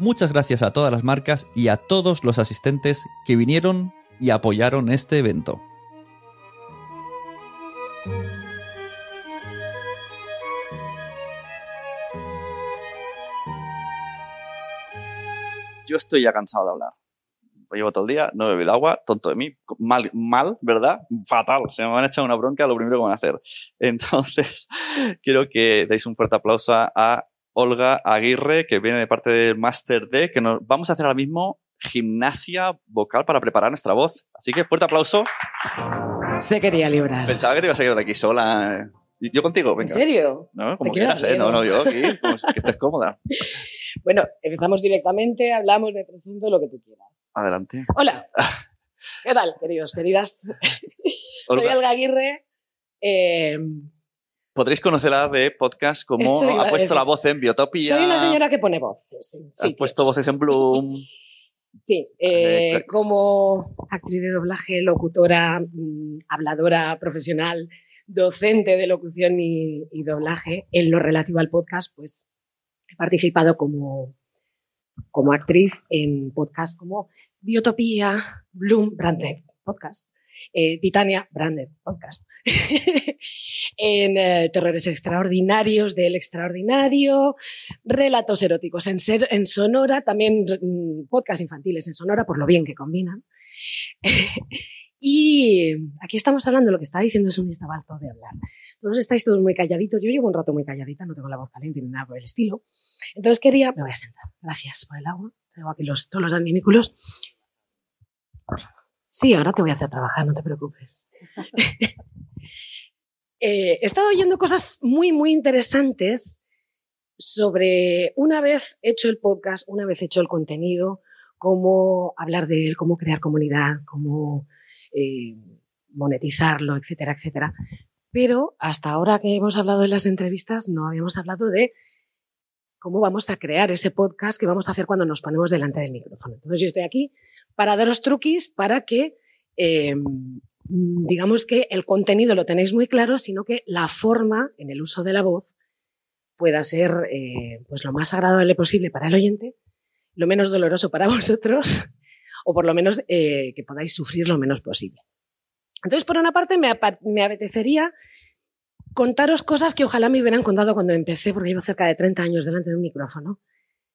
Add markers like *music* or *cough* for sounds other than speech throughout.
Muchas gracias a todas las marcas y a todos los asistentes que vinieron y apoyaron este evento. Yo estoy ya cansado de hablar. Llevo todo el día, no he bebido agua, tonto de mí, mal, mal, ¿verdad? Fatal. Se me van a echar una bronca, lo primero que van a hacer. Entonces, *laughs* quiero que deis un fuerte aplauso a Olga Aguirre, que viene de parte del Master D, que nos vamos a hacer ahora mismo gimnasia vocal para preparar nuestra voz. Así que fuerte aplauso. Se quería librar. Pensaba que te ibas a quedar aquí sola. Y Yo contigo, venga. ¿En serio? No, como ¿Te quieres quieras, ¿eh? No, no, yo aquí, pues, que estés cómoda. *laughs* Bueno, empezamos directamente, hablamos, me presento lo que tú quieras. Adelante. Hola. *laughs* ¿Qué tal, queridos, queridas? Soy Olga. Olga Aguirre. eh, Podréis conocerla de podcast como Eso ha puesto la voz en Biotopia. soy una señora que pone voces. en Ha puesto voces en Bloom. *laughs* Sí, eh, Eh, como actriz de doblaje, locutora, mm, habladora profesional, docente de locución y, y doblaje, en lo relativo al podcast, pues he participado como, como actriz en podcasts como Biotopía, Bloom, Branded Podcast, eh, Titania, Branded Podcast, *laughs* en eh, Terrores Extraordinarios del Extraordinario, relatos eróticos en, Sonora, también mm, podcast infantiles en Sonora, por lo bien que combinan. *laughs* y aquí estamos hablando lo que estaba diciendo, es un estaba harto de hablar. Todos estáis todos muy calladitos, yo llevo un rato muy calladita, no tengo la voz caliente ni nada por el estilo. Entonces quería, me voy a sentar, gracias por el agua, tengo aquí los, todos los adminículos. Sí, ahora te voy a hacer trabajar, no te preocupes. *laughs* Eh, he estado oyendo cosas muy, muy interesantes sobre una vez hecho el podcast, una vez hecho el contenido, cómo hablar de él, cómo crear comunidad, cómo eh, monetizarlo, etcétera, etcétera. Pero hasta ahora que hemos hablado en las entrevistas, no habíamos hablado de cómo vamos a crear ese podcast que vamos a hacer cuando nos ponemos delante del micrófono. Entonces yo estoy aquí para daros truquis para que, eh, digamos que el contenido lo tenéis muy claro, sino que la forma en el uso de la voz pueda ser eh, pues lo más agradable posible para el oyente, lo menos doloroso para *laughs* vosotros, o por lo menos eh, que podáis sufrir lo menos posible. Entonces, por una parte, me, me apetecería contaros cosas que ojalá me hubieran contado cuando empecé, porque llevo cerca de 30 años delante de un micrófono,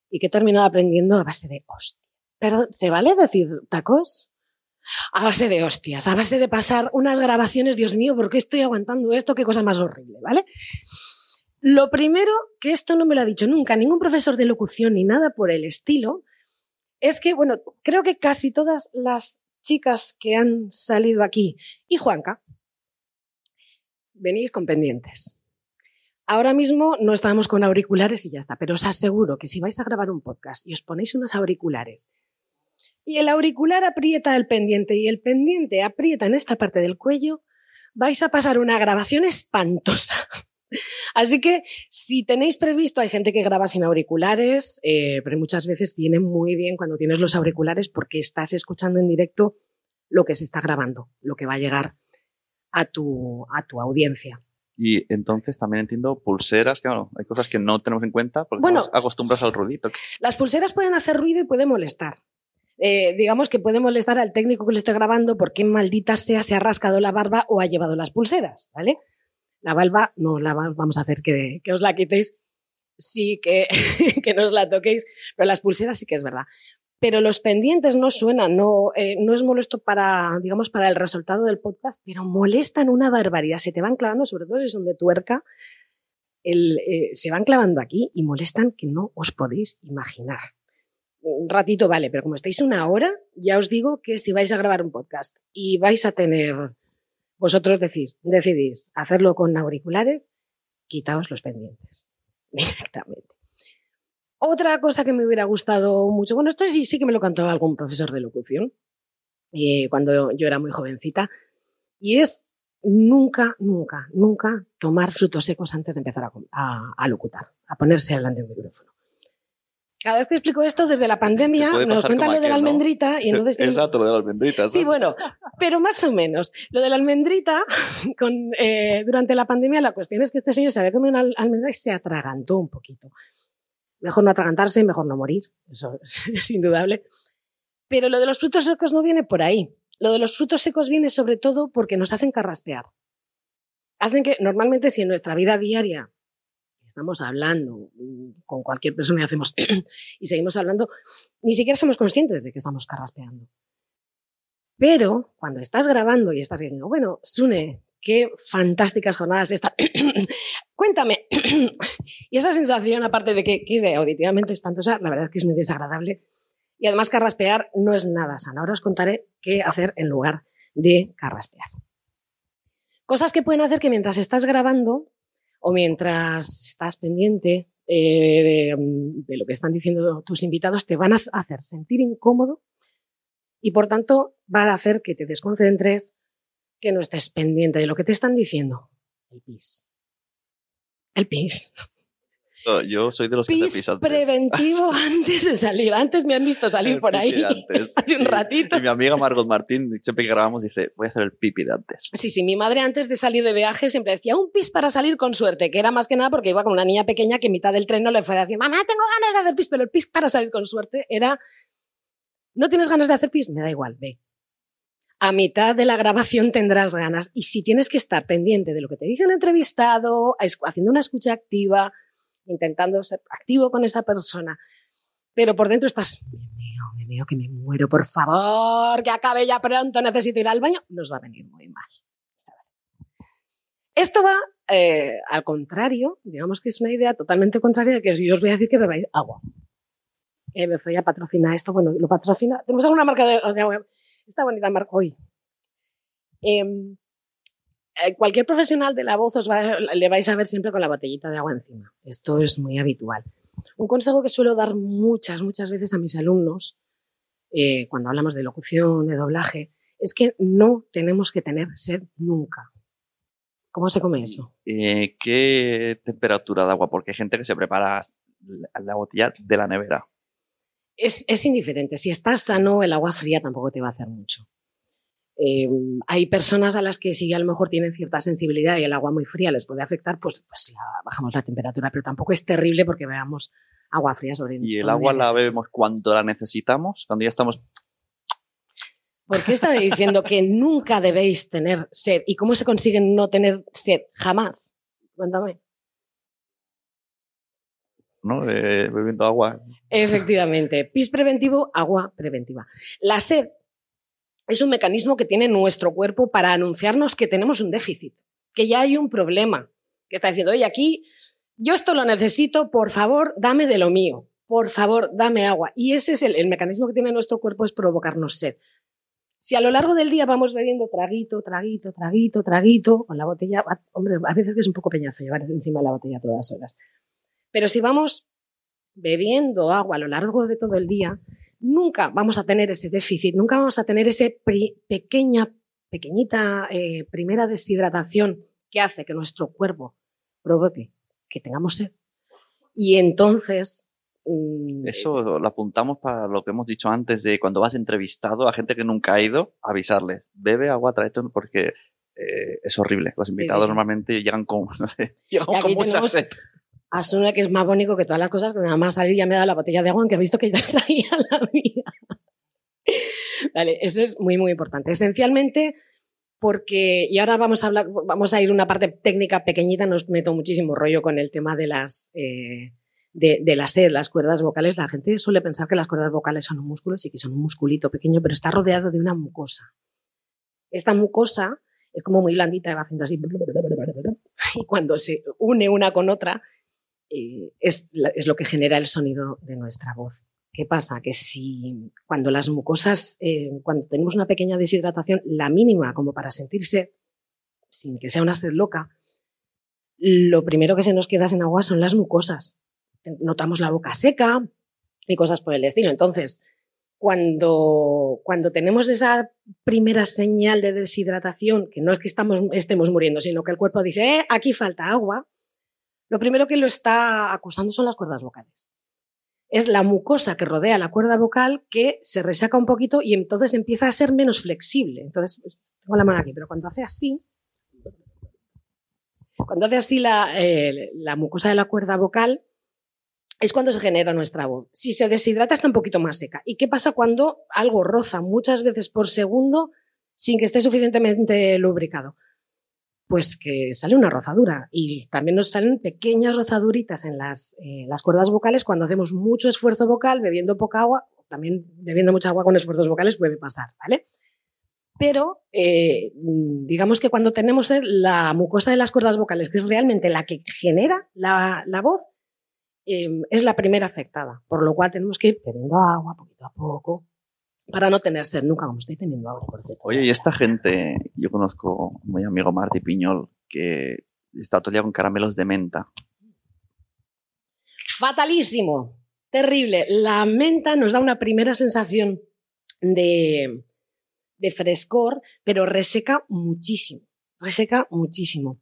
y que he terminado aprendiendo a base de hostia. Perdón, ¿se vale decir tacos? A base de hostias, a base de pasar unas grabaciones, Dios mío, ¿por qué estoy aguantando esto? Qué cosa más horrible, ¿vale? Lo primero, que esto no me lo ha dicho nunca ningún profesor de locución ni nada por el estilo, es que, bueno, creo que casi todas las chicas que han salido aquí, y Juanca, venís con pendientes. Ahora mismo no estamos con auriculares y ya está, pero os aseguro que si vais a grabar un podcast y os ponéis unos auriculares y el auricular aprieta el pendiente y el pendiente aprieta en esta parte del cuello, vais a pasar una grabación espantosa. *laughs* Así que si tenéis previsto, hay gente que graba sin auriculares, eh, pero muchas veces viene muy bien cuando tienes los auriculares porque estás escuchando en directo lo que se está grabando, lo que va a llegar a tu, a tu audiencia. Y entonces también entiendo pulseras, claro, hay cosas que no tenemos en cuenta porque Bueno. estamos acostumbrados al ruidito. Las pulseras pueden hacer ruido y puede molestar. Eh, digamos que puede molestar al técnico que le esté grabando porque maldita sea se ha rascado la barba o ha llevado las pulseras, ¿vale? La barba no la va- vamos a hacer que, que os la quitéis, sí que, *laughs* que no la toquéis, pero las pulseras sí que es verdad. pero los pendientes no suenan, no, eh, no es molesto para, digamos, para el resultado del podcast, pero molestan una barbaridad. Se te van clavando, sobre todo si son de tuerca, el, eh, se van clavando aquí y molestan que no os podéis imaginar. Un ratito vale, pero como estáis una hora, ya os digo que si vais a grabar un podcast y vais a tener, vosotros decidís hacerlo con auriculares, quitaos los pendientes *laughs* directamente. Otra cosa que me hubiera gustado mucho, bueno, esto sí, sí que me lo cantó algún profesor de locución eh, cuando yo era muy jovencita, y es nunca, nunca, nunca tomar frutos secos antes de empezar a, a, locutar, a ponerse delante de un micrófono. Cada vez que explico esto desde la pandemia, nos cuentan lo de la almendrita y entonces... Exacto, lo de la almendrita. Sí, bueno, pero más o menos. Lo de la almendrita, *laughs* con, eh, durante la pandemia, la cuestión es que este señor se había comido una almendra y se atragantó un poquito. Mejor no atragantarse, mejor no morir, eso *laughs* es, indudable. Pero lo de los frutos secos no viene por ahí. Lo de los frutos secos viene sobre todo porque nos hacen carraspear. Hacen que normalmente si en nuestra vida diaria estamos hablando mm, con cualquier persona y hacemos *clears throat* y seguimos hablando, ni siquiera somos conscientes de que estamos carraspeando. Pero cuando estás grabando y estás diciendo, bueno, Sune, qué fantásticas jornadas esta. *clears throat* Cuéntame. *clears throat* y esa sensación, aparte de que quede auditivamente espantosa, la verdad es que es muy desagradable. Y además carraspear no es nada sano. Ahora os contaré qué hacer en lugar de carraspear. Cosas que pueden hacer que mientras estás grabando o mientras estás pendiente eh, de, lo que están diciendo tus invitados, te van a hacer sentir incómodo y por tanto van a hacer que te desconcentres, que no estés pendiente de lo que te están diciendo. El pis. El pis. Yo soy de los que pis antes. preventivo *laughs* antes de salir. Antes me han visto salir por ahí *laughs* hace un ratito. Y, mi amiga Margot Martín, siempre que grabamos, dice, voy a hacer el pipi de antes. Sí, sí, mi madre antes de salir de viaje siempre decía, un pis para salir con suerte, que era más que nada porque iba con una niña pequeña que en mitad del tren no le fuera a decir, mamá, tengo ganas de hacer pis, pero el pis para salir con suerte era, ¿no tienes ganas de hacer pis? Me da igual, ve a mitad de la grabación tendrás ganas. Y si tienes que estar pendiente de lo que te dice el entrevistado, haciendo una escucha activa, intentando ser activo con esa persona, pero por dentro estás, me mío, me mío, que me muero, por favor, que acabe ya pronto, necesito ir al baño, nos va a venir muy mal. Esto va eh, al contrario, digamos que es una idea totalmente contraria de que yo os voy a decir que bebáis agua. Eh, me a patrocinar esto, bueno, lo patrocina, tenemos alguna marca de agua esta bonita marca hoy. Em, eh, cualquier profesional de la voz os le vais a ver siempre con la botellita de agua encima. Esto es muy habitual. Un consejo que suelo dar muchas, muchas veces a mis alumnos eh, cuando hablamos de locución, de doblaje, es que no tenemos que tener sed nunca. ¿Cómo se come eso? Eh, ¿Qué temperatura de agua? Porque hay gente que se prepara la botella de la nevera es, indiferente. Si estás sano, el agua fría tampoco te va a hacer mucho. Eh, hay personas a las que si a lo mejor tienen cierta sensibilidad y el agua muy fría les puede afectar, pues, pues bajamos la temperatura, pero tampoco es terrible porque veamos agua fría sobre ¿Y el agua la bebemos cuando la necesitamos? Cuando ya estamos... ¿Por qué está diciendo que nunca debéis tener sed? ¿Y cómo se consigue no tener sed? Jamás. Cuéntame. ¿no? bebiendo agua. Efectivamente. Pis preventivo, agua preventiva. La sed es un mecanismo que tiene nuestro cuerpo para anunciarnos que tenemos un déficit, que ya hay un problema, que está diciendo, oye, aquí yo esto lo necesito, por favor, dame de lo mío, por favor, dame agua. Y ese es el, el mecanismo que tiene nuestro cuerpo, es provocarnos sed. Si a lo largo del día vamos bebiendo traguito, traguito, traguito, traguito, con la botella, hombre, a veces es un poco peñazo llevar encima la botella todas horas. Pero si vamos bebiendo agua a lo largo de todo el día, nunca vamos a tener ese déficit, nunca vamos a tener esa pequeña, pequeñita eh, primera deshidratación que hace que nuestro cuerpo provoque que tengamos sed. Y entonces... Mm, Eso lo apuntamos para lo que hemos dicho antes de cuando vas entrevistado a gente que nunca ha ido, avisarles, bebe agua, trae porque eh, es horrible. Los invitados normalmente llegan con, *laughs* no sé, llegan con mucha sed. Asuna que es más bonito que todas las cosas, que nada más salir ya me da la botella de agua, aunque he visto que ya *laughs* traía la mía. vale, eso es muy, muy importante. Esencialmente, porque, y ahora vamos a hablar, vamos a ir una parte técnica pequeñita, nos meto muchísimo rollo con el tema de las, eh, de, de la sed, las cuerdas vocales, la gente suele pensar que las cuerdas vocales son un músculo, sí que son un musculito pequeño, pero está rodeado de una mucosa. Esta mucosa es como muy blandita va haciendo así. *laughs* Y cuando se une una con otra, eh, es, lo que genera el sonido de nuestra voz. ¿Qué pasa? Que si cuando las mucosas, eh, cuando tenemos una pequeña deshidratación, la mínima como para sentirse, sin que sea una sed loca, lo primero que se nos queda sin agua son las mucosas. Notamos la boca seca y cosas por el estilo. Entonces, cuando, cuando tenemos esa primera señal de deshidratación, que no es que estamos, estemos muriendo, sino que el cuerpo dice, eh, aquí falta agua, lo primero que lo está acusando son las cuerdas vocales es la mucosa que rodea la cuerda vocal que se resaca un poquito y entonces empieza a ser menos flexible. Entonces, tengo la mano aquí, pero cuando hace así, cuando hace así la, eh, la mucosa de la cuerda vocal, es cuando se genera nuestra voz. Si se deshidrata está un poquito más seca. ¿Y qué pasa cuando algo roza muchas veces por segundo sin que esté suficientemente lubricado? Pues que sale una rozadura. Y también nos salen pequeñas rozaduritas en las, eh, las cuerdas vocales. Cuando hacemos mucho esfuerzo vocal bebiendo poca agua, también bebiendo mucha agua con esfuerzos vocales puede pasar, ¿vale? Pero eh, digamos que cuando tenemos la mucosa de las cuerdas vocales, que es realmente la que genera la, la voz, eh, es la primera afectada, por lo cual tenemos que ir bebiendo agua poquito a poco, para no tener sed nunca, como estoy teniendo ahora, por cierto. Oye, y esta gente, yo conozco a mi amigo Marty Piñol, que está todo el día con caramelos de menta. Fatalísimo, terrible. La menta nos da una primera sensación de, de frescor, pero reseca muchísimo, reseca muchísimo.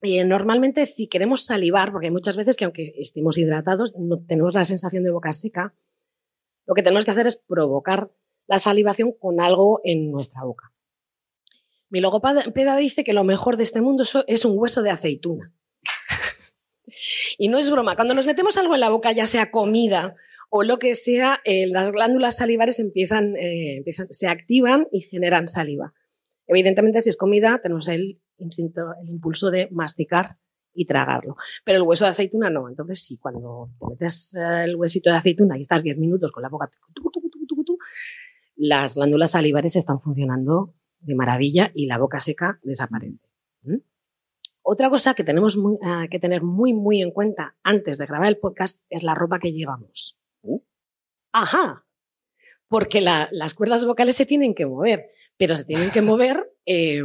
Y normalmente si queremos salivar, porque hay muchas veces que aunque estemos hidratados, no tenemos la sensación de boca seca, lo que tenemos que hacer es provocar la salivación con algo en nuestra boca. Mi logopeda dice que lo mejor de este mundo es un hueso de aceituna. *laughs* y no es broma, cuando nos metemos algo en la boca, ya sea comida o lo que sea, eh, las glándulas salivares empiezan, eh, empiezan, se activan y generan saliva. Evidentemente, si es comida, tenemos el instinto, el impulso de masticar y tragarlo. Pero el hueso de aceituna no. Entonces, sí, cuando te metes eh, el huesito de aceituna y estás 10 minutos con la boca las glándulas salivares están funcionando de maravilla y la boca seca desaparece. ¿Mm? Otra cosa que tenemos eh, que tener muy, muy en cuenta antes de grabar el podcast es la ropa que llevamos. Uh. Ajá. Porque las cuerdas vocales se tienen que mover, pero se tienen que mover *laughs* eh,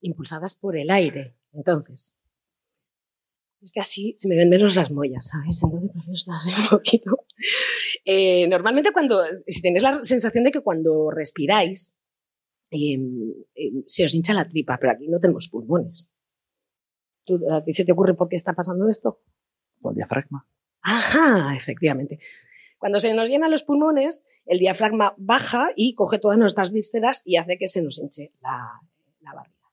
impulsadas por el aire. Entonces, es que así se me ven menos las mollas, ¿sabes? Entonces prefiero estar *laughs* un poquito eh, normalmente cuando, si tenéis la sensación de que cuando respiráis, em, se os hincha la tripa, pero aquí no tenemos pulmones. ¿A ti se te ocurre por qué está pasando esto? Por el diafragma. Ajá, efectivamente. Cuando se nos llenan los pulmones, el diafragma baja y coge todas nuestras vísceras y hace que se nos hinche la, la barriga.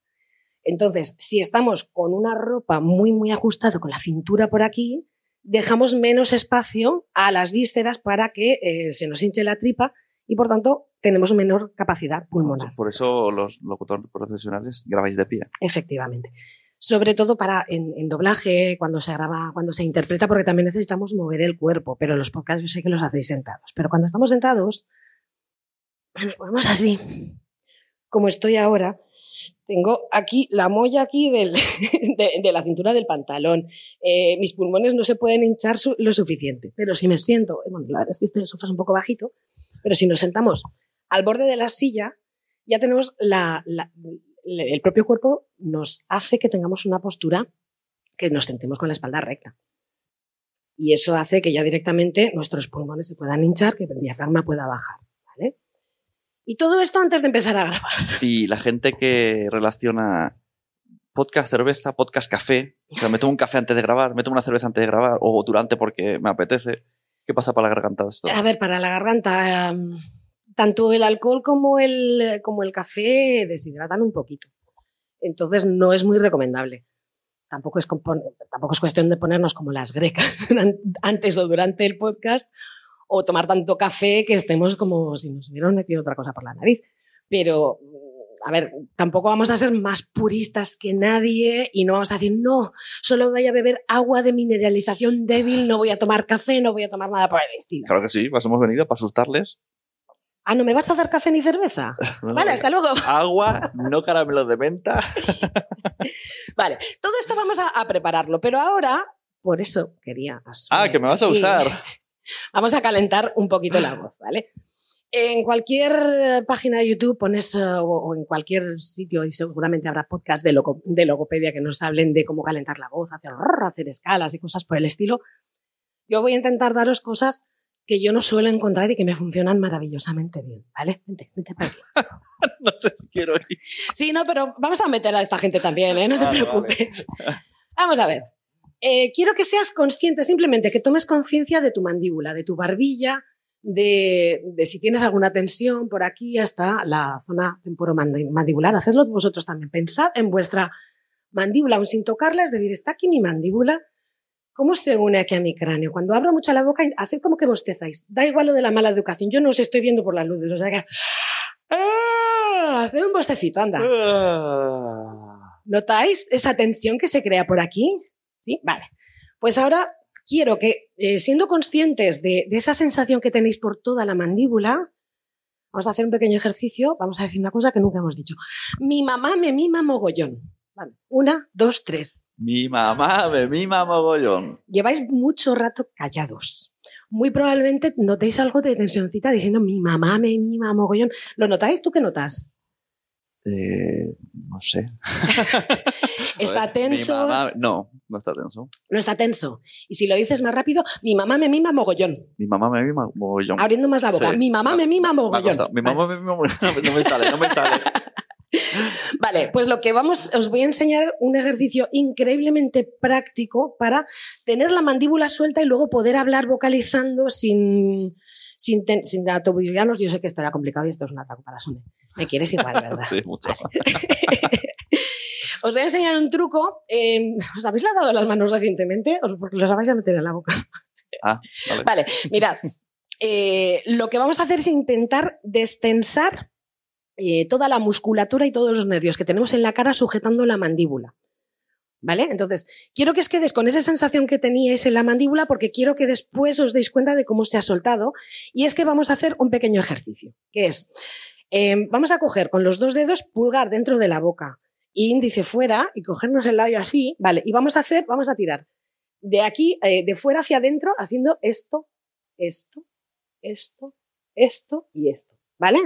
Entonces, si estamos con una ropa muy, muy ajustada, con la cintura por aquí, dejamos menos espacio a las vísceras para que eh, se nos hinche la tripa y por tanto tenemos menor capacidad pulmonar. Por eso los locutores profesionales grabáis de pie. Efectivamente. Sobre todo para en, doblaje, cuando se graba, cuando se interpreta, porque también necesitamos mover el cuerpo, pero los podcasts yo sé que los hacéis sentados. Pero cuando estamos sentados, *clears throat* nos ponemos así, como estoy ahora, tengo aquí la molla aquí *laughs* de, la cintura del pantalón. Eh, mis pulmones no se pueden hinchar lo suficiente, pero si me siento, bueno, la verdad es que este sofá es un poco bajito, pero si nos sentamos al borde de la silla, ya tenemos la, el propio cuerpo nos hace que tengamos una postura que nos sentemos con la espalda recta. Y eso hace que ya directamente nuestros pulmones se puedan hinchar, que el diafragma pueda bajar. Y todo esto antes de empezar a grabar. Y la gente que relaciona podcast cerveza, podcast café, o sea, me tomo un café antes de grabar, me tomo una cerveza antes de grabar o durante porque me apetece. ¿Qué pasa para la garganta esto? A ver, para la garganta, em, tanto el alcohol como el, como el café deshidratan un poquito. Entonces no es muy recomendable. Tampoco es, tampoco es cuestión de ponernos como las grecas *laughs* antes o durante el podcast o tomar tanto café que estemos como si nos hubieran metido otra cosa por la nariz. Pero a ver, tampoco vamos a ser más puristas que nadie y no vamos a decir, no, solo voy a beber agua de mineralización débil, no voy a tomar café, no voy a tomar nada por el estilo. Claro que sí, pues hemos venido para asustarles. Ah, ¿no me vas a dar café ni cerveza? *laughs* Vale, hasta luego. *laughs* Agua, no caramelos de menta. *laughs* Vale, todo esto vamos a, a prepararlo, pero ahora, por eso quería... Ah, que me vas a usar. Vamos a calentar un poquito la voz, ¿vale? En cualquier eh, página de YouTube pones, eh, o, en cualquier sitio, y seguramente habrá podcast de, logo- de logopedia que nos hablen de cómo calentar la voz, hacer, hacer escalas y cosas por el estilo. Yo voy a intentar daros cosas que yo no suelo encontrar y que me funcionan maravillosamente bien, ¿vale? Vente, vente para aquí. *laughs* no sé si quiero ir. Sí, no, pero vamos a meter a esta gente también, ¿eh? No te Vale, preocupes. Vamos a ver. Eh, quiero que seas consciente, simplemente que tomes conciencia de tu mandíbula, de tu barbilla, de, de si tienes alguna tensión por aquí hasta la zona temporomandibular. Hacedlo vosotros también. Pensad en vuestra mandíbula, aún sin tocarla, es decir, está aquí mi mandíbula. ¿Cómo se une aquí a mi cráneo? Cuando abro mucho la boca, haced como que bostezáis. Da igual lo de la mala educación. Yo no os estoy viendo por las luces. O sea que... ¡Ah! Haced un bostecito, anda. Ah. ¿Notáis esa tensión que se crea por aquí? Sí, vale. Pues ahora quiero que, eh, siendo conscientes de, de esa sensación que tenéis por toda la mandíbula, vamos a hacer un pequeño ejercicio. Vamos a decir una cosa que nunca hemos dicho. Mi mamá me mima mogollón. Vale. Una, dos, tres. Mi mamá me mima mogollón. Lleváis mucho rato callados. Muy probablemente notéis algo de tensioncita diciendo mi mamá me mima mogollón. ¿Lo notáis? ¿Tú qué notas? Eh, no sé. *laughs* ¿Está tenso? mamá- no, no está tenso. No está tenso. Y si lo dices más rápido, mi mamá me mima mogollón. Mi mamá me mima mogollón. Abriendo más la boca. Sí. Mi mamá me mima Me mogollón. costado. Mi mamá me mima mogollón. *laughs* No me sale, no me sale. *laughs* Vale, pues lo que vamos, os voy a enseñar un ejercicio increíblemente práctico para tener la mandíbula suelta y luego poder hablar vocalizando sin, sin, ten- sin. Yo sé que esto era complicado y esto es un ataque para Sune. Me quieres igual, *laughs* ¿verdad? Sí, mucho. *laughs* os voy a enseñar un truco. eh, ¿Os habéis lavado las manos recientemente? ¿O Porque los vais a meter en la boca. *laughs* Ah, vale. Vale, mirad. eh, lo que vamos a hacer es intentar destensar eh, toda la musculatura y todos los nervios que tenemos en la cara sujetando la mandíbula. ¿Vale? Entonces, quiero que os quedes con esa sensación que teníais en la mandíbula porque quiero que después os deis cuenta de cómo se ha soltado. Y es que vamos a hacer un pequeño ejercicio, que es, eh, vamos a coger con los dos dedos pulgar dentro de la boca y índice fuera y cogernos el labio así, ¿vale? Y vamos a hacer, vamos a tirar de aquí, eh, de fuera hacia adentro, haciendo esto, esto, esto, esto y esto, ¿vale?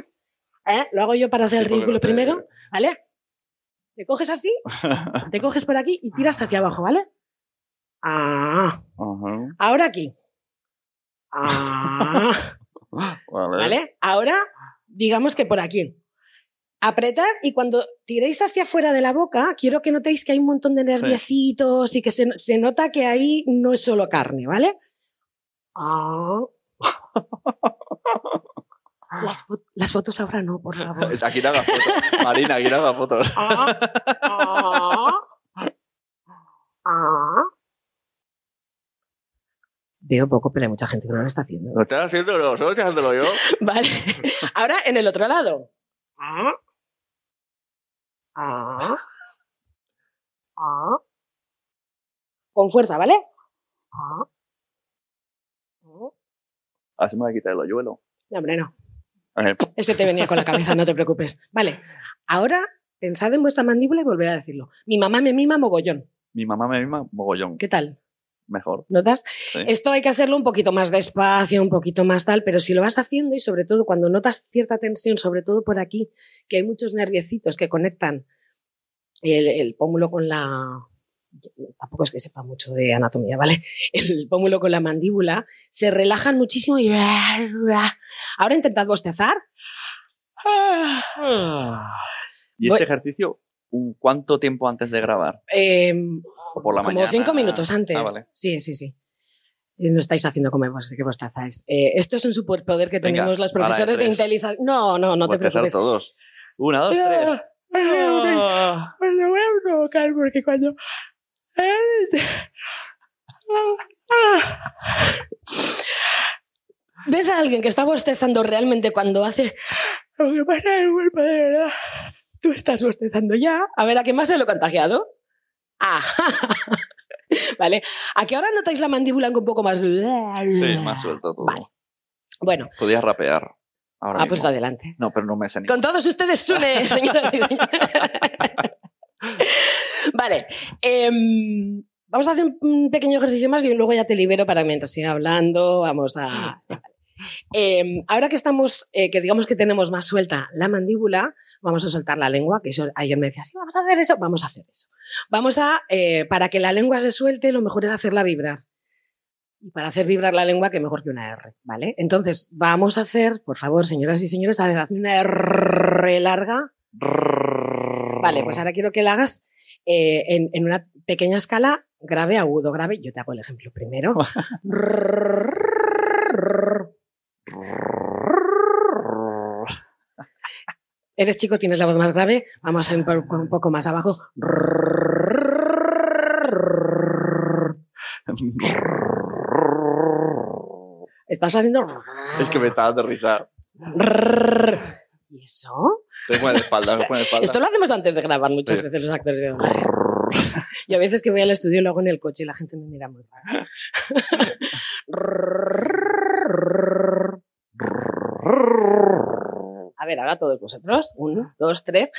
¿Eh? Lo hago yo para hacer el Sí, ridículo no primero, ¿vale? Te coges así, *laughs* te coges por aquí y tiras hacia abajo, ¿vale? Ah, Ajá. ahora aquí. Ah, *laughs* Vale. ¿vale? Ahora, digamos que por aquí. Apretad y cuando tiréis hacia afuera de la boca, quiero que notéis que hay un montón de nerviecitos y que se, se nota que ahí no es solo carne, ¿vale? Ah. *laughs* Las, fo- las fotos ahora no, por favor. *laughs* Aquí no hagas fotos. Marina, aquí no hagas fotos. Ah, ah, ah. Veo poco, pero hay mucha gente que no lo está haciendo. ¿Lo estás haciendo no? ¿Solo estoy haciéndolo yo? *laughs* Vale. Ahora en el otro lado. Ah. Ah. Ah. Con fuerza, ¿vale? Ah. Ah. Así me voy a quitar el hoyuelo. No, hombre, no. Ese te venía con la cabeza, no te preocupes. Vale. Ahora pensad en vuestra mandíbula y volveré a decirlo. Mi mamá me mima mogollón. Mi mamá me mima mogollón. ¿Qué tal? Mejor. ¿Notas? Sí. Esto hay que hacerlo un poquito más despacio, un poquito más tal, pero si lo vas haciendo y sobre todo cuando notas cierta tensión, sobre todo por aquí, que hay muchos nerviecitos que conectan el, el pómulo con la... Tampoco es que sepa mucho de anatomía, ¿vale? *laughs* El pómulo con la mandíbula, se relajan muchísimo y... *laughs* Ahora intentad bostezar. ¿Y Voy- este ejercicio, cuánto tiempo antes de grabar? Eh, ¿O por la como mañana? cinco minutos antes. Ah, vale. Sí, sí, sí. No estáis haciendo como vos, que bostezáis. Eh, esto es un superpoder que Venga, tenemos los de profesores de tres. inteligencia. No, no, no te Bostezar preocupes. todos. Una, dos, tres. Ah. Voy a provocar, porque cuando. *laughs* ¿Ves a alguien que está bostezando realmente cuando hace lo que pasa el cuerpo de verdad? Tú estás bostezando ya. A ver, ¿a qué más se lo he contagiado? Ah. *laughs* vale. ¿A qué ahora notáis la mandíbula un poco más... Sí, más suelto todo. Vale. Bueno, Podías rapear. Ahora ah, pues mismo. adelante. No, pero no me sé ni. Con todos ustedes, Sune, *laughs* señoras y señores. Vale. em, vamos a hacer un- pequeño ejercicio más y luego ya te libero para mientras siga hablando. Vamos a. Em, ahora que estamos, eh, que digamos que tenemos más suelta la mandíbula, vamos a soltar la lengua, que eso, ayer me decía, sí, vamos a hacer eso, vamos a hacer eso. Vamos a, eh, para que la lengua se suelte, lo mejor es hacerla vibrar. Y para hacer vibrar la lengua, que mejor que una R, ¿vale? Entonces, vamos a hacer, por favor, señoras y señores, a ver, hazme una R larga. Vale, pues ahora quiero que la hagas eh, en, en una pequeña escala grave, agudo, grave. Yo te hago el ejemplo primero. *laughs* Eres chico, tienes la voz más grave. Vamos a ir un po- un poco más abajo. Estás haciendo. Es que me está dando risa. ¿Y eso? Te de de. Esto lo hacemos antes de grabar muchas Sí. veces los actores de doblaje. Y *laughs* a veces que voy al estudio lo hago en el coche y la gente me mira muy raro. *laughs* A ver, ahora todos vosotros. Uno, dos, tres.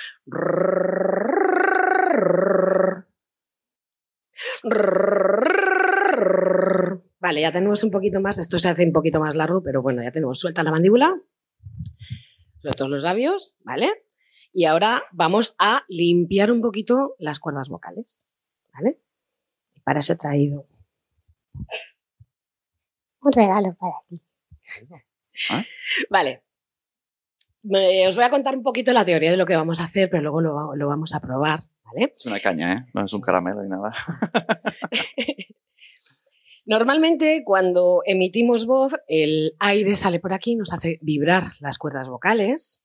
Vale, ya tenemos un poquito más. Esto se hace un poquito más largo, pero bueno, ya tenemos suelta la mandíbula. Sueltos los labios, ¿vale? Y ahora vamos a limpiar un poquito las cuerdas vocales, ¿vale? Y para eso he traído un regalo para ti. ¿Ah? Vale. Os voy a contar un poquito la teoría de lo que vamos a hacer, pero luego lo, lo vamos a probar, ¿vale? Es una caña, ¿eh? No es un caramelo ni nada. *laughs* Normalmente cuando emitimos voz, el aire sale por aquí, nos hace vibrar las cuerdas vocales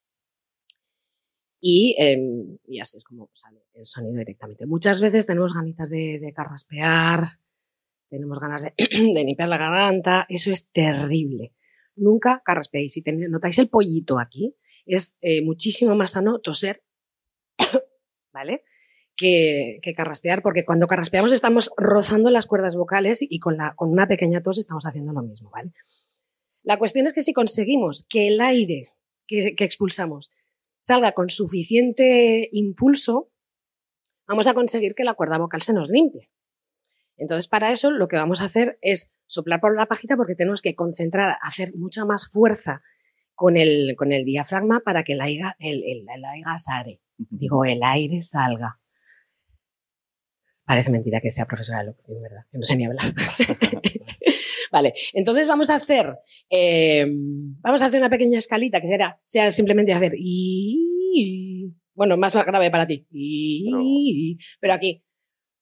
y, em, y así es como sale el sonido directamente. Muchas veces tenemos ganitas de, de carraspear, tenemos ganas de, *clears throat* de limpiar la garganta, eso es terrible. Nunca carraspeéis. Si ten- notáis el pollito aquí, es eh, muchísimo más sano toser, *coughs* ¿vale? Que, que carraspear, porque cuando carraspeamos estamos rozando las cuerdas vocales y con, la, con una pequeña tos estamos haciendo lo mismo, ¿vale? La cuestión es que si conseguimos que el aire que, que expulsamos salga con suficiente impulso, vamos a conseguir que la cuerda vocal se nos limpie. Entonces, para eso lo que vamos a hacer es soplar por la pajita porque tenemos que concentrar, hacer mucha más fuerza con el, con el diafragma para que el aire, el, el, el aire sale. Digo, el aire salga. Parece mentira que sea profesora de locución, ¿verdad? Que no sé ni hablar. *laughs* vale, entonces vamos a hacer, eh, vamos a hacer una pequeña escalita que será, sea simplemente hacer y, bueno, más grave para ti. Y, pero aquí.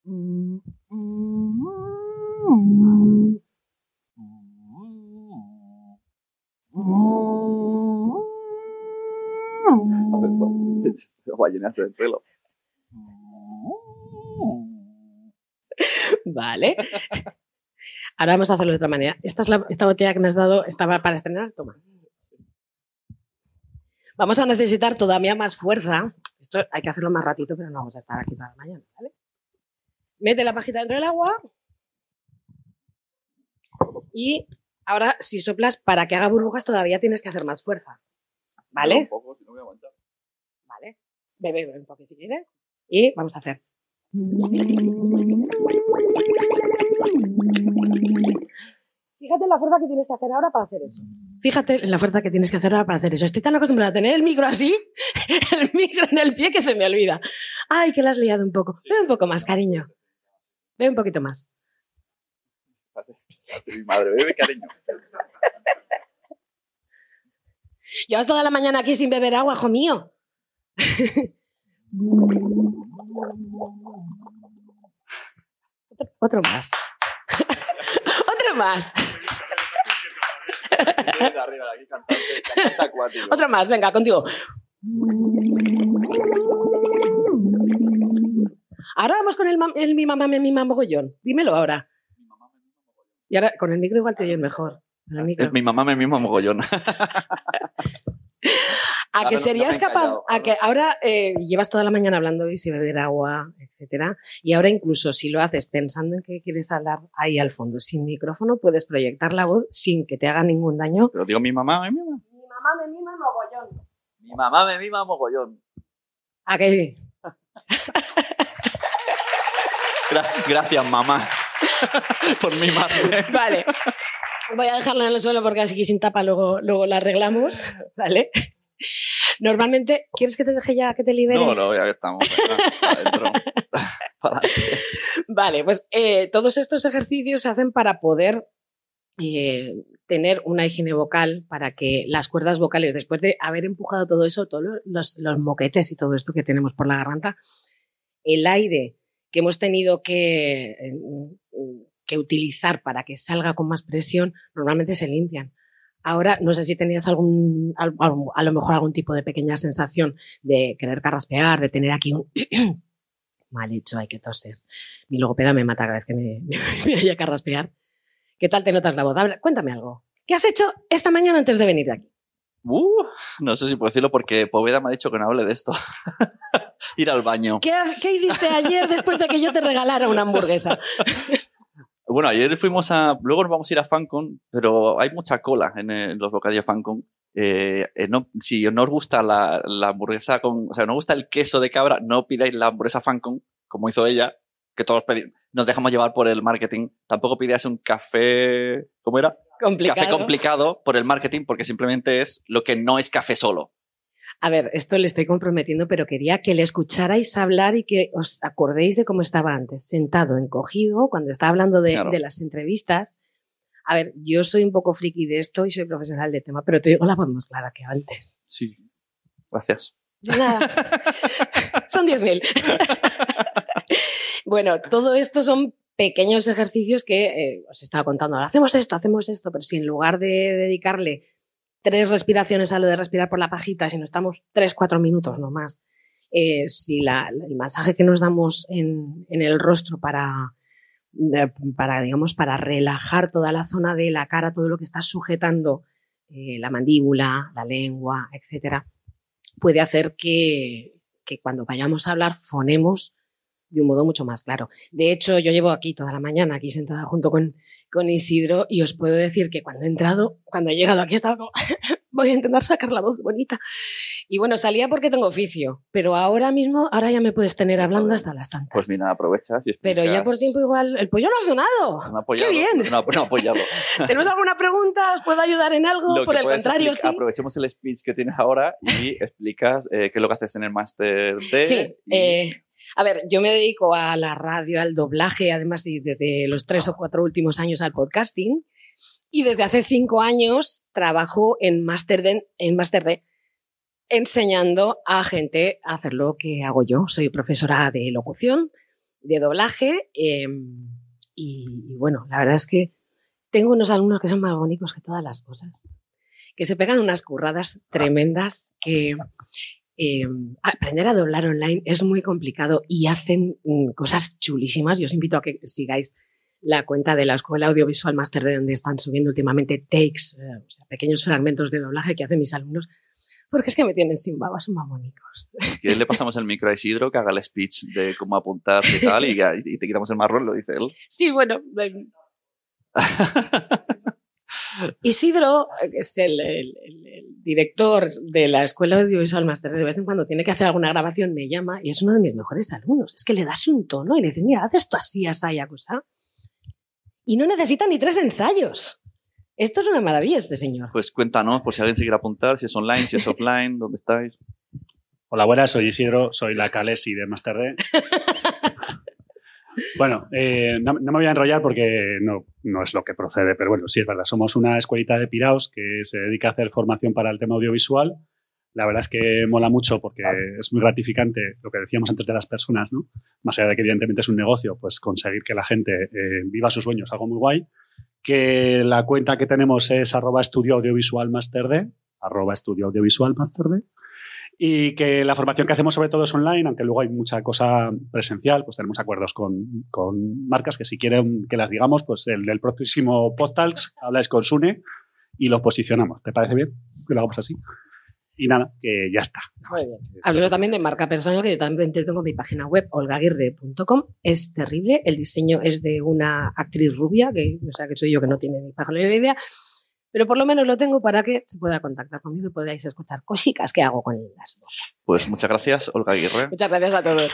*laughs* Ballenas del pelo. Vale. Ahora vamos a hacerlo de otra manera. Esta es la, esta botella que me has dado, estaba para estrenar. Toma. Vamos a necesitar todavía más fuerza. Esto hay que hacerlo más ratito, pero no vamos a estar aquí la mañana, ¿vale? Mete la pajita dentro del agua. Y ahora, si soplas para que haga burbujas, todavía tienes que hacer más fuerza. ¿Vale? Un poco, si no voy a manchar. Vale. Bebe, bebe un poco si quieres. Y vamos a hacer. Fíjate en la fuerza que tienes que hacer ahora para hacer eso. Fíjate en la fuerza que tienes que hacer ahora para hacer eso. Estoy tan acostumbrada a tener el micro así, *laughs* el micro en el pie que se me olvida. Ay, que la has liado un poco. Ve un poco más, cariño. Ve un poquito más. Mi madre, bebe cariño. Llevas toda la mañana aquí sin beber agua, hijo mío. *laughs* otro, otro más. *laughs* otro más. *laughs* Otro más, venga, contigo. Ahora vamos con el, el mi mamá, mi mamá mogollón. Dímelo ahora. Y ahora con el micro igual te oyen mejor. Mi mamá me misma mogollón. *laughs* A Ahora que serías capaz, callado, a que ahora eh, llevas toda la mañana hablando y si beber agua, etcétera, y ahora incluso si lo haces pensando en que quieres hablar ahí al fondo sin micrófono, puedes proyectar la voz sin que te haga ningún daño. Pero digo, mi mamá me mima. Mi mamá me mima mogollón. Mi mamá me mima mogollón. ¿A que sí? Gra- gracias, mamá. por mimarme. Vale. Voy a dejarla en el suelo porque así sin tapa luego, luego la arreglamos. ¿Vale? Normalmente, ¿quieres que te deje ya que te libere? No, no, ya que estamos. adentro. *laughs* Vale, pues eh, todos estos ejercicios se hacen para poder eh, tener una higiene vocal, para que las cuerdas vocales, después de haber empujado todo eso, todos los, los moquetes y todo esto que tenemos por la garganta, el aire que hemos tenido que, eh, que utilizar para que salga con más presión, normalmente se limpian. Ahora, no sé si tenías algún, al- a lo mejor algún tipo de pequeña sensación de querer carraspear, de tener aquí un *coughs* mal hecho, hay que toser. Mi logopeda me mata cada vez que me, *laughs* me oye carraspear. ¿Qué tal te notas la voz? Ver, cuéntame algo. ¿Qué has hecho esta mañana antes de venir de aquí? Uh, no sé si puedo decirlo porque Poveda me ha dicho que no hable de esto. *laughs* Ir al baño. ¿Qué, qué hiciste ayer después de que yo te regalara una hamburguesa? *laughs* Bueno, ayer fuimos a. Luego nos vamos a ir a Fancon, pero hay mucha cola en, eh, los bocadillos Fancon. Eh, eh, no, si no os gusta la, la hamburguesa con. O sea, no os gusta el queso de cabra, no pidáis la hamburguesa Fancon, como hizo ella, que todos pedimos. Nos dejamos llevar por el marketing. Tampoco pidáis un café. ¿Cómo era? Complicado. Café complicado por el marketing, porque simplemente es lo que no es café solo. A ver, esto le estoy comprometiendo, pero quería que le escucharais hablar y que os acordéis de cómo estaba antes, sentado, encogido, cuando estaba hablando de, Claro. de las entrevistas. A ver, yo soy un poco friki de esto y soy profesional de tema, pero te digo la voz más clara que antes. Sí. Gracias. Nada. *laughs* son 10.000. bueno, todo esto son pequeños ejercicios que eh, os estaba contando. Ahora hacemos esto, hacemos esto, pero si en lugar de dedicarle tres respiraciones a lo de respirar por la pajita, si no estamos tres, cuatro minutos, no más, eh, si el masaje que nos damos en, el rostro para, eh, para, digamos, para relajar toda la zona de la cara, todo lo que está sujetando eh, la mandíbula, la lengua, etcétera, puede hacer que cuando vayamos a hablar fonemos de un modo mucho más claro. De hecho, yo llevo aquí toda la mañana, aquí sentada junto con, con Isidro, y os puedo decir que cuando he entrado, cuando he llegado aquí, estaba como, *laughs* voy a intentar sacar la voz bonita. Y bueno, salía porque tengo oficio, pero ahora mismo, ahora ya me puedes tener hablando hasta las tantas. Pues mira, aprovechas y pero ya por tiempo igual, el pollo no ha sonado. No apoyado. ¡Qué bien! No, no apoyado. *laughs* ¿Tenemos alguna pregunta? ¿Os puedo ayudar en algo? Lo por el contrario, sí. Aprovechemos el speech que tienes ahora y explicas eh, qué es lo que haces en el máster de. Sí, y- eh, a ver, yo me dedico a la radio, al doblaje, además y desde los tres o cuatro últimos años al podcasting. Y desde hace cinco años trabajo en Master D, en Master D enseñando a gente a hacer lo que hago yo. Soy profesora de locución, de doblaje eh, y, y bueno, la verdad es que tengo unos alumnos que son más bonitos que todas las cosas, que se pegan unas curradas tremendas que eh, aprender a doblar online es muy complicado y hacen mm, cosas chulísimas. Yo os invito a que sigáis la cuenta de la Escuela Audiovisual Master de donde están subiendo últimamente takes, eh, o sea, pequeños fragmentos de doblaje que hacen mis alumnos, porque es que me tienen sin baba, son más bonitos. que le pasamos el micro a Isidro que haga el speech de cómo apuntar y tal, y, y te quitamos el marrón, lo dice él. Sí, bueno. eh, *laughs* Isidro, eh, que es el, el- el- el director de la Escuela Audiovisual Master, de vez en cuando tiene que hacer alguna grabación, me llama y es uno de mis mejores alumnos. Es que le das un tono y le dices, mira, haz esto así, así, cosa. Y no necesita ni tres ensayos. Esto es una maravilla, este señor. Pues cuéntanos, por si alguien se quiere apuntar, si es online, si es *laughs* offline, dónde estáis. Hola, buenas, soy Isidro, soy la Calesi de Master *laughs* D. bueno, eh, no, no me voy a enrollar porque no, no es lo que procede, pero bueno, sí es verdad. Somos una escuelita de piraos que se dedica a hacer formación para el tema audiovisual. La verdad es que mola mucho porque es muy gratificante lo que decíamos antes de las personas, ¿no? Más allá de que evidentemente es un negocio, pues conseguir que la gente eh, viva sus sueños, algo muy guay. Que la cuenta que tenemos es arroba estudio audiovisual master D, arroba estudio audiovisual master D y que la formación que hacemos sobre todo es online, aunque luego hay mucha cosa presencial, pues tenemos acuerdos con, con marcas que si quieren que las digamos, pues el del próximo Podtalks habláis con Sune y los posicionamos. ¿Te parece bien? Que lo hagamos así. Y nada, que ya está. Muy bien. Hablemos también de marca personal, que yo también tengo mi página web, olgaguirre.com. Es terrible, el diseño es de una actriz rubia, que, o sea, que soy yo que no tiene ni página ni idea, pero por lo menos lo tengo para que se pueda contactar conmigo y podáis escuchar cositas que hago con las dos. Pues muchas gracias, Olga Aguirre. Muchas gracias a todos.